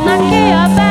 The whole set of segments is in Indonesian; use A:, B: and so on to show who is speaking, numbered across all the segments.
A: man que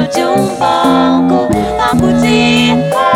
A: berjumpaku Aku cinta.